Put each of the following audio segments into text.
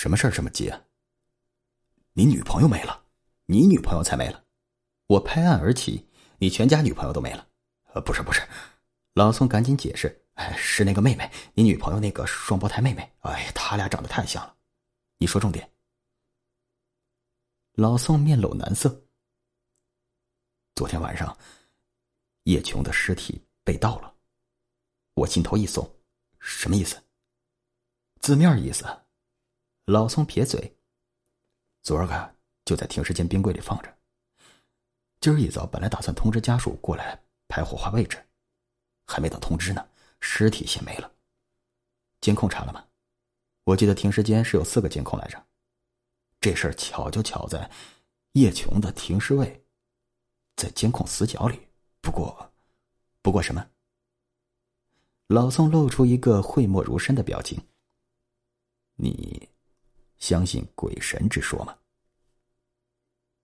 什么事儿这么急啊？你女朋友没了，你女朋友才没了。我拍案而起，你全家女朋友都没了。呃，不是不是，老宋赶紧解释，哎，是那个妹妹，你女朋友那个双胞胎妹妹。哎，他俩长得太像了。你说重点。老宋面露难色。昨天晚上，叶琼的尸体被盗了，我心头一松，什么意思？字面意思。老宋撇嘴。昨儿个就在停尸间冰柜里放着。今儿一早本来打算通知家属过来排火化位置，还没等通知呢，尸体先没了。监控查了吗？我记得停尸间是有四个监控来着。这事儿巧就巧在，叶琼的停尸位在监控死角里。不过，不过什么？老宋露出一个讳莫如深的表情。你相信鬼神之说吗？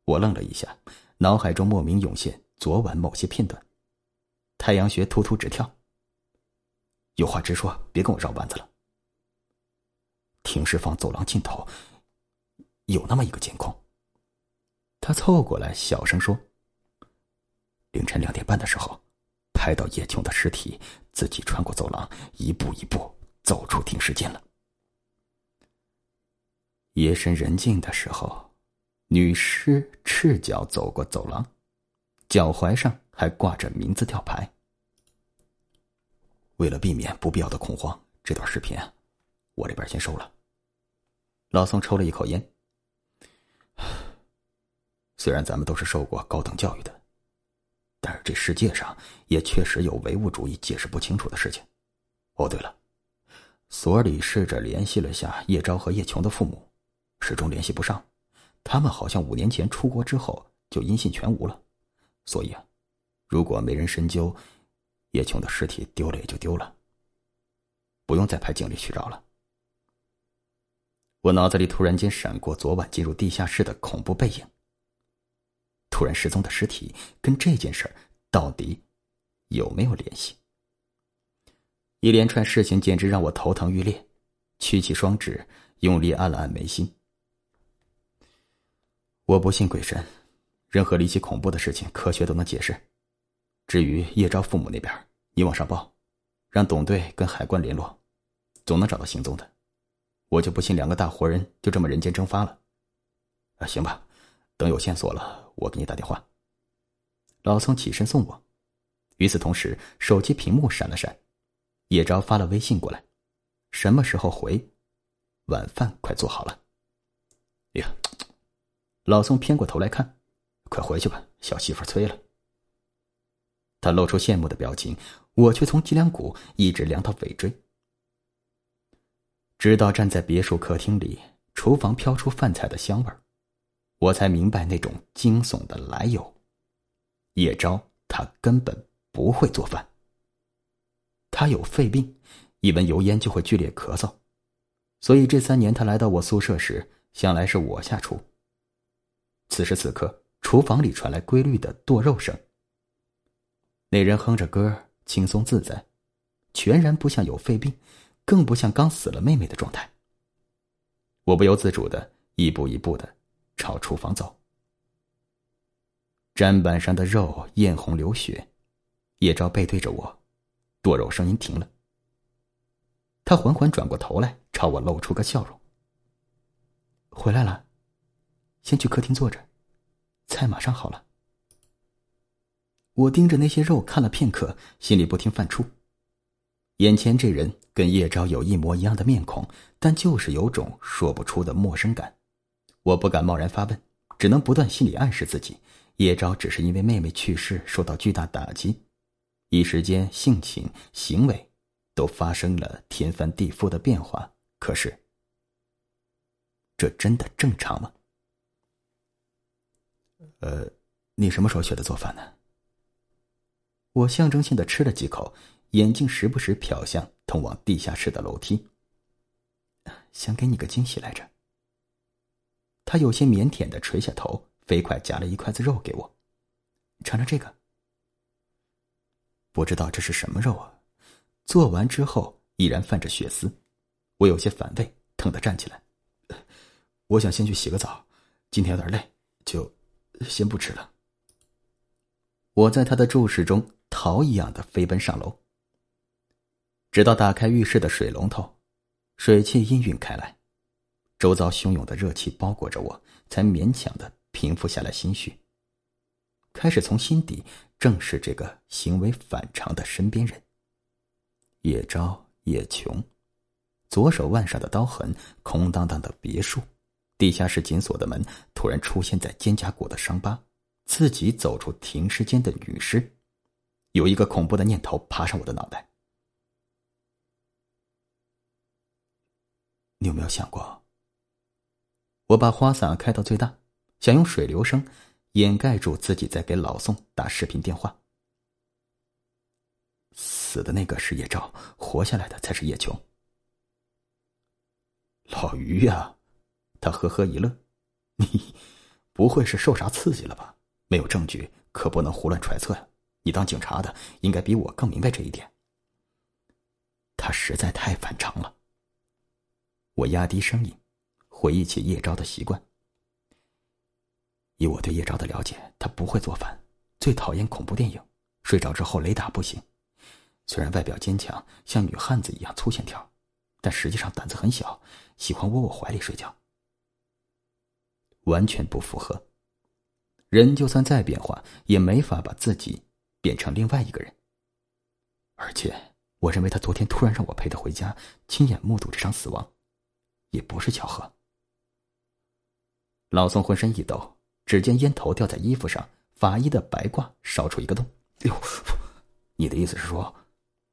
我愣了一下，脑海中莫名涌现昨晚某些片段，太阳穴突突直跳。有话直说，别跟我绕弯子了。停尸房走廊尽头。有那么一个监控，他凑过来小声说：“凌晨两点半的时候，拍到叶琼的尸体自己穿过走廊，一步一步走出停尸间了。夜深人静的时候，女尸赤脚走过走廊，脚踝上还挂着名字吊牌。为了避免不必要的恐慌，这段视频我这边先收了。”老宋抽了一口烟。虽然咱们都是受过高等教育的，但是这世界上也确实有唯物主义解释不清楚的事情。哦，对了，所里试着联系了下叶昭和叶琼的父母，始终联系不上。他们好像五年前出国之后就音信全无了。所以啊，如果没人深究，叶琼的尸体丢了也就丢了，不用再派警力去找了。我脑子里突然间闪过昨晚进入地下室的恐怖背影。突然失踪的尸体跟这件事到底有没有联系？一连串事情简直让我头疼欲裂，屈起双指，用力按了按眉心。我不信鬼神，任何离奇恐怖的事情，科学都能解释。至于叶昭父母那边，你往上报，让董队跟海关联络，总能找到行踪的。我就不信两个大活人就这么人间蒸发了。啊，行吧，等有线索了。我给你打电话。老宋起身送我，与此同时，手机屏幕闪了闪，叶昭发了微信过来：“什么时候回？晚饭快做好了。”哎呀，老宋偏过头来看：“快回去吧，小媳妇催了。”他露出羡慕的表情，我却从脊梁骨一直凉到尾椎，直到站在别墅客厅里，厨房飘出饭菜的香味儿。我才明白那种惊悚的来由。叶昭他根本不会做饭。他有肺病，一闻油烟就会剧烈咳嗽，所以这三年他来到我宿舍时，向来是我下厨。此时此刻，厨房里传来规律的剁肉声。那人哼着歌，轻松自在，全然不像有肺病，更不像刚死了妹妹的状态。我不由自主的一步一步的。朝厨房走，砧板上的肉艳红流血，叶昭背对着我，剁肉声音停了。他缓缓转过头来，朝我露出个笑容。回来了，先去客厅坐着，菜马上好了。我盯着那些肉看了片刻，心里不停犯怵。眼前这人跟叶昭有一模一样的面孔，但就是有种说不出的陌生感。我不敢贸然发问，只能不断心理暗示自己：叶昭只是因为妹妹去世受到巨大打击，一时间性情行为都发生了天翻地覆的变化。可是，这真的正常吗？呃，你什么时候学的做饭呢？我象征性的吃了几口，眼睛时不时瞟向通往地下室的楼梯。想给你个惊喜来着。他有些腼腆的垂下头，飞快夹了一筷子肉给我，尝尝这个。不知道这是什么肉啊？做完之后依然泛着血丝，我有些反胃，疼得站起来。我想先去洗个澡，今天有点累，就先不吃了。我在他的注视中逃一样的飞奔上楼，直到打开浴室的水龙头，水汽氤氲开来，周遭汹涌的热气包裹着我，才勉强的平复下来心绪，开始从心底正视这个行为反常的身边人。叶昭、叶琼。左手腕上的刀痕，空荡荡的别墅，地下室紧锁的门突然出现在肩胛骨的伤疤，自己走出停尸间的女尸，有一个恐怖的念头爬上我的脑袋。你有没有想过？我把花洒开到最大，想用水流声掩盖住自己在给老宋打视频电话。死的那个是叶照，活下来的才是叶琼。老于呀，他呵呵一乐，你不会是受啥刺激了吧？没有证据，可不能胡乱揣测呀。你当警察的，应该比我更明白这一点。他实在太反常了。我压低声音，回忆起叶昭的习惯。以我对叶昭的了解，他不会做饭，最讨厌恐怖电影，睡着之后雷打不醒。虽然外表坚强，像女汉子一样粗线条。但实际上胆子很小，喜欢窝我怀里睡觉，完全不符合。人就算再变化，也没法把自己变成另外一个人。而且，我认为他昨天突然让我陪他回家，亲眼目睹这场死亡，也不是巧合。老宋浑身一抖，只见烟头掉在衣服上，法医的白褂烧出一个洞。哟，你的意思是说，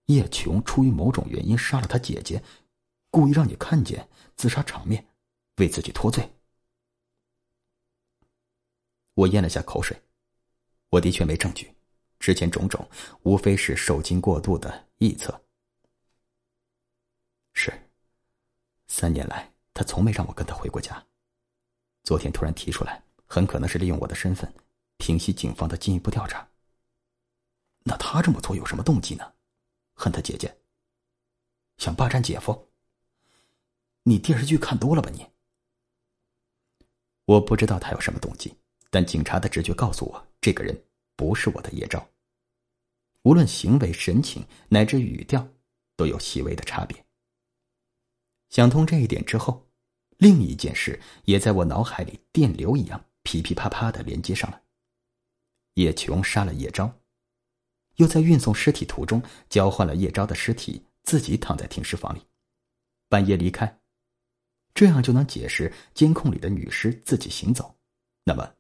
叶琼出于某种原因杀了他姐姐？故意让你看见自杀场面，为自己脱罪。我咽了下口水，我的确没证据，之前种种无非是受惊过度的臆测。是，三年来他从没让我跟他回过家，昨天突然提出来，很可能是利用我的身份平息警方的进一步调查。那他这么做有什么动机呢？恨他姐姐，想霸占姐夫？你电视剧看多了吧？你，我不知道他有什么动机，但警察的直觉告诉我，这个人不是我的叶昭。无论行为、神情乃至语调，都有细微的差别。想通这一点之后，另一件事也在我脑海里电流一样噼噼啪啪的连接上了。叶琼杀了叶昭，又在运送尸体途中交换了叶昭的尸体，自己躺在停尸房里，半夜离开。这样就能解释监控里的女尸自己行走。那么，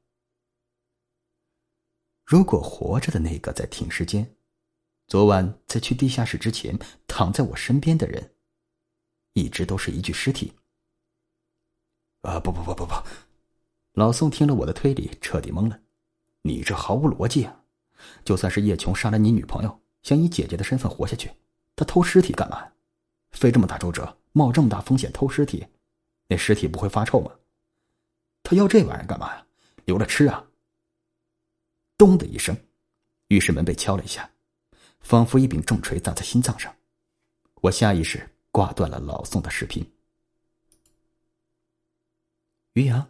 如果活着的那个在停尸间，昨晚在去地下室之前躺在我身边的人，一直都是一具尸体。啊不不不不不！老宋听了我的推理，彻底懵了。你这毫无逻辑啊！就算是叶琼杀了你女朋友，想以姐姐的身份活下去，他偷尸体干嘛？费这么大周折，冒这么大风险偷尸体？那尸体不会发臭吗？他要这玩意儿干嘛呀？留着吃啊！咚的一声，浴室门被敲了一下，仿佛一柄重锤砸在心脏上。我下意识挂断了老宋的视频。于洋，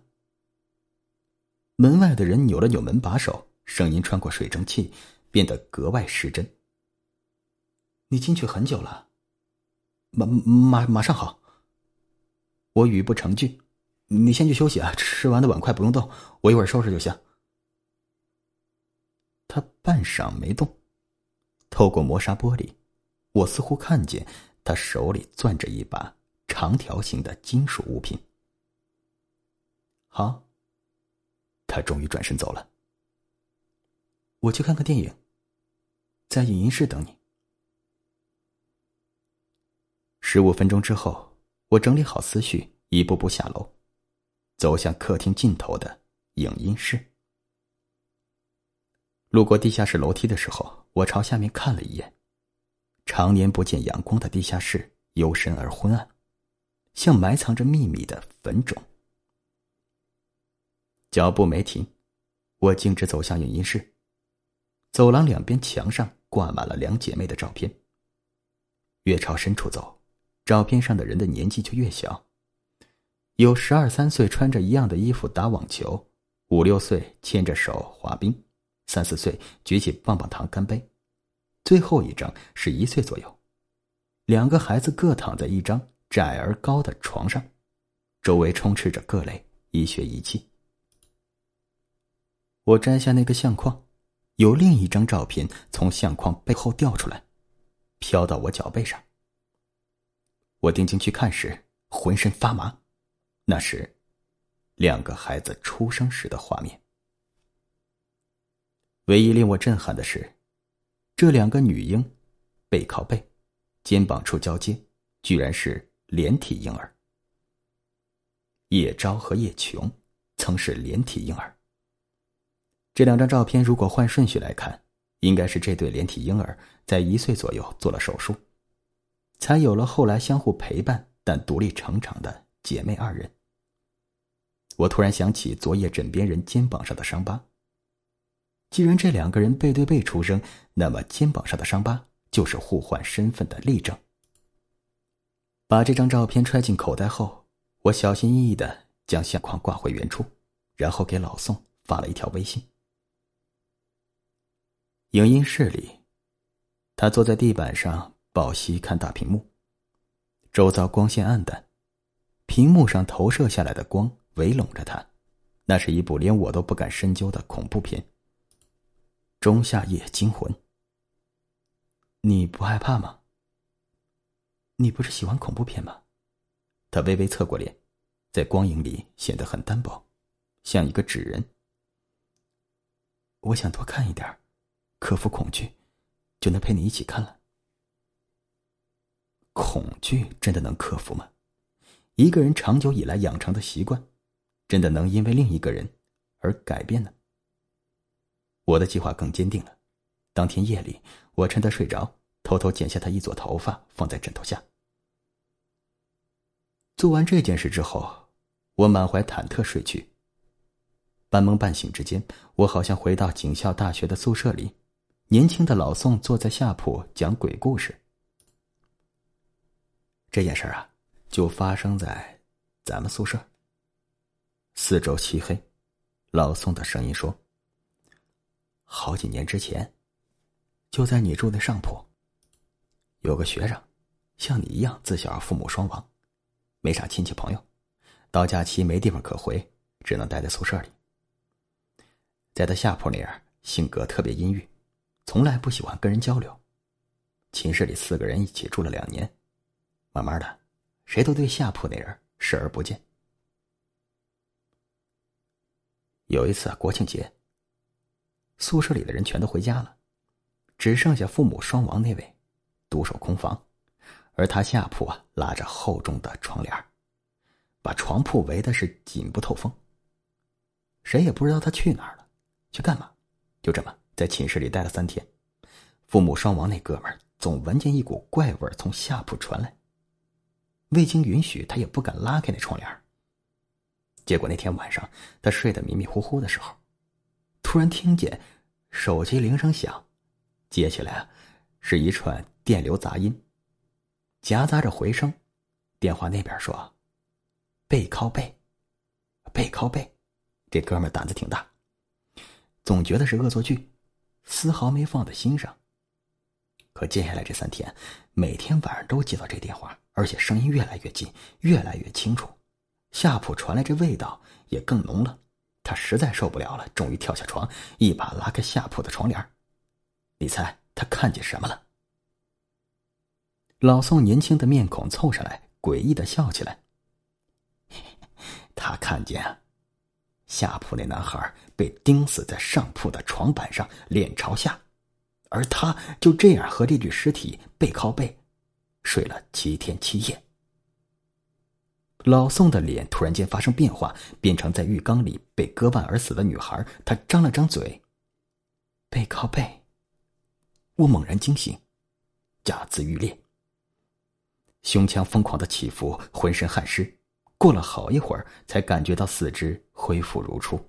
门外的人扭了扭门把手，声音穿过水蒸气，变得格外失真。你进去很久了，马马马上好。我语不成句，你先去休息啊！吃完的碗筷不用动，我一会儿收拾就行。他半晌没动，透过磨砂玻璃，我似乎看见他手里攥着一把长条形的金属物品。好，他终于转身走了。我去看看电影，在影音室等你。十五分钟之后。我整理好思绪，一步步下楼，走向客厅尽头的影音室。路过地下室楼梯的时候，我朝下面看了一眼。常年不见阳光的地下室，幽深而昏暗，像埋藏着秘密的坟冢。脚步没停，我径直走向影音室。走廊两边墙上挂满了两姐妹的照片。越朝深处走。照片上的人的年纪就越小，有十二三岁穿着一样的衣服打网球，五六岁牵着手滑冰，三四岁举起棒棒糖干杯，最后一张是一岁左右，两个孩子各躺在一张窄而高的床上，周围充斥着各类医学仪器。我摘下那个相框，有另一张照片从相框背后掉出来，飘到我脚背上。我定睛去看时，浑身发麻。那是两个孩子出生时的画面。唯一令我震撼的是，这两个女婴背靠背，肩膀处交接，居然是连体婴儿。叶昭和叶琼曾是连体婴儿。这两张照片如果换顺序来看，应该是这对连体婴儿在一岁左右做了手术，才有了后来相互陪伴但独立成长的姐妹二人。我突然想起昨夜枕边人肩膀上的伤疤。既然这两个人背对背出生，那么肩膀上的伤疤就是互换身份的例证。把这张照片揣进口袋后，我小心翼翼的将相框挂回原处，然后给老宋发了一条微信。影音室里，他坐在地板上抱膝看大屏幕，周遭光线暗淡，屏幕上投射下来的光围拢着他，那是一部连我都不敢深究的恐怖片。《仲夏夜惊魂》，你不害怕吗？你不是喜欢恐怖片吗？他微微侧过脸，在光影里显得很单薄，像一个纸人。我想多看一点克服恐惧，就能陪你一起看了。恐惧真的能克服吗？一个人长久以来养成的习惯，真的能因为另一个人而改变呢？我的计划更坚定了。当天夜里，我趁他睡着，偷偷剪下他一撮头发，放在枕头下。做完这件事之后，我满怀忐忑睡去。半梦半醒之间，我好像回到警校大学的宿舍里。年轻的老宋坐在下铺讲鬼故事。这件事啊，就发生在咱们宿舍。四周漆黑，老宋的声音说：“好几年之前，就在你住的上铺，有个学生，像你一样自小父母双亡，没啥亲戚朋友，到假期没地方可回，只能待在宿舍里。在他下铺那样，性格特别阴郁。”从来不喜欢跟人交流，寝室里四个人一起住了两年，慢慢的，谁都对下铺那人视而不见。有一次国庆节，宿舍里的人全都回家了，只剩下父母双亡那位独守空房，而他下铺啊拉着厚重的窗帘，把床铺围的是紧不透风。谁也不知道他去哪儿了，去干嘛，就这么。在寝室里待了三天，父母双亡那哥们儿总闻见一股怪味从下铺传来。未经允许，他也不敢拉开那窗帘。结果那天晚上，他睡得迷迷糊糊的时候，突然听见手机铃声响，接起来是一串电流杂音，夹杂着回声。电话那边说：“背靠背，背靠背。”这哥们胆子挺大，总觉得是恶作剧。丝毫没放在心上。可接下来这三天，每天晚上都接到这电话，而且声音越来越近，越来越清楚。下铺传来这味道也更浓了。他实在受不了了，终于跳下床，一把拉开下铺的窗帘。你猜他看见什么了？老宋年轻的面孔凑上来，诡异的笑起来。他看见啊。下铺那男孩被钉死在上铺的床板上，脸朝下，而他就这样和这具尸体背靠背，睡了七天七夜。老宋的脸突然间发生变化，变成在浴缸里被割腕而死的女孩。他张了张嘴，背靠背。我猛然惊醒，假自欲裂，胸腔疯狂的起伏，浑身汗湿。过了好一会儿，才感觉到四肢恢复如初。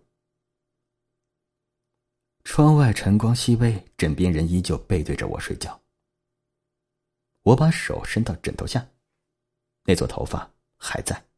窗外晨光熹微，枕边人依旧背对着我睡觉。我把手伸到枕头下，那撮头发还在。